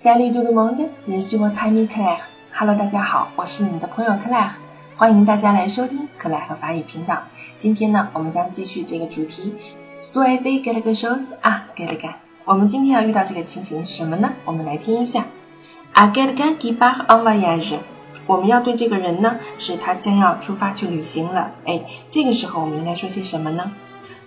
Salut tout le monde, je suis votre ami Claire. Hello，大家好，我是你们的朋友 Claire，欢迎大家来收听 Clagh 和法语频道。今天呢，我们将继续这个主题。Soit de quelque chose à quelqu'un。我们今天要遇到这个情形是什么呢？我们来听一下。À quelqu'un qui part en voyage。我们要对这个人呢，是他将要出发去旅行了。哎，这个时候我们应该说些什么呢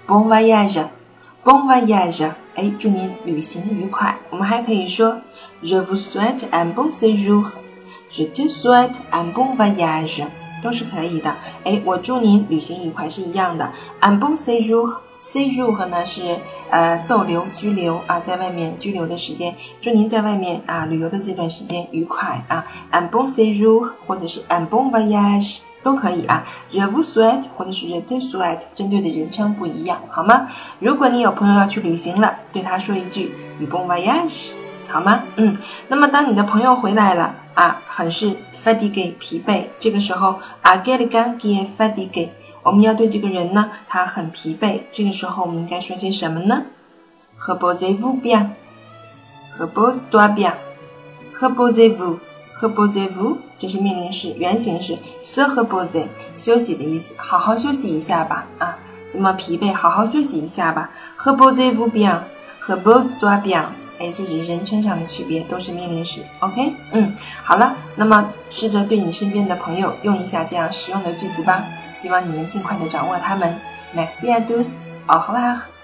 ？Bon voyage，bon voyage。哎，祝您旅行愉快。我们还可以说，Je vous souhaite un bon séjour，Je te souhaite un bon voyage，都是可以的。哎，我祝您旅行愉快是一样的。Un bon séjour，séjour 呢是呃逗留、居留啊，在外面居留的时间。祝您在外面啊旅游的这段时间愉快啊。Un bon séjour，或者是 un bon voyage。都可以啊，je vous souhaite 或者是 je te souhaite，针对的人称不一样，好吗？如果你有朋友要去旅行了，对他说一句 bon voyage，好吗？嗯，那么当你的朋友回来了啊，很是 fatigué 疲惫，这个时候 a quelqu'un qui est fatigué，我们要对这个人呢，他很疲惫，这个时候我们应该说些什么呢？Reposez-vous bien，Repose-toi bien，Reposez-vous。H e p o s e v o u 这是命令式，原型是 se reposer，休息的意思，好好休息一下吧，啊，这么疲惫，好好休息一下吧。Reposez-vous bien，repose-toi bien，哎，这只是人称上的区别，都是命令式。OK，嗯，好了，那么试着对你身边的朋友用一下这样实用的句子吧，希望你们尽快的掌握它们。Merci à tous，au revoir。